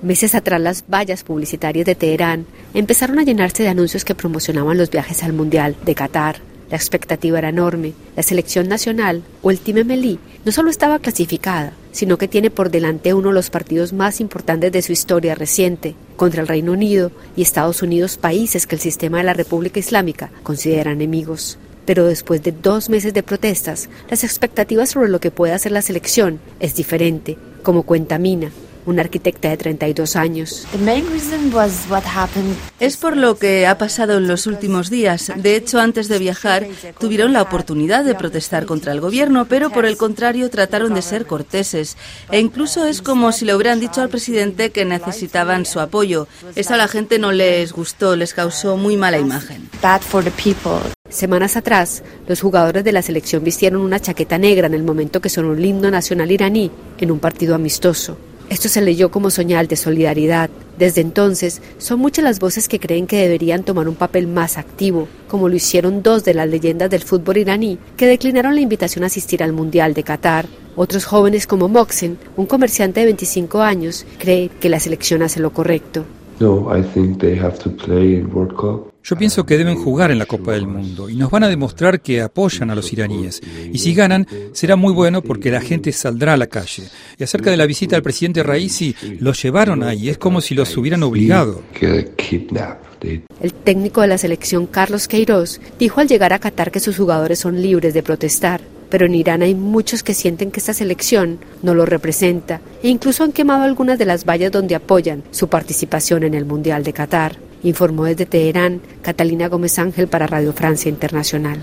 Meses atrás las vallas publicitarias de Teherán empezaron a llenarse de anuncios que promocionaban los viajes al Mundial de Qatar. La expectativa era enorme. La selección nacional, o el Team Emelí, no solo estaba clasificada, sino que tiene por delante uno de los partidos más importantes de su historia reciente, contra el Reino Unido y Estados Unidos, países que el sistema de la República Islámica considera enemigos. Pero después de dos meses de protestas, las expectativas sobre lo que puede hacer la selección es diferente, como cuenta Mina, una arquitecta de 32 años. Es por lo que ha pasado en los últimos días. De hecho, antes de viajar, tuvieron la oportunidad de protestar contra el gobierno, pero por el contrario trataron de ser corteses. E incluso es como si le hubieran dicho al presidente que necesitaban su apoyo. Eso a la gente no les gustó, les causó muy mala imagen. Semanas atrás, los jugadores de la selección vistieron una chaqueta negra en el momento que sonó el himno nacional iraní en un partido amistoso. Esto se leyó como señal de solidaridad. Desde entonces, son muchas las voces que creen que deberían tomar un papel más activo, como lo hicieron dos de las leyendas del fútbol iraní, que declinaron la invitación a asistir al Mundial de Qatar. Otros jóvenes como Moxen, un comerciante de 25 años, cree que la selección hace lo correcto. Yo pienso que deben jugar en la Copa del Mundo y nos van a demostrar que apoyan a los iraníes. Y si ganan, será muy bueno porque la gente saldrá a la calle. Y acerca de la visita al presidente Raisi, los llevaron ahí, es como si los hubieran obligado. El técnico de la selección, Carlos Queiroz, dijo al llegar a Qatar que sus jugadores son libres de protestar. Pero en Irán hay muchos que sienten que esta selección no lo representa e incluso han quemado algunas de las vallas donde apoyan su participación en el Mundial de Qatar. Informó desde Teherán Catalina Gómez Ángel para Radio Francia Internacional.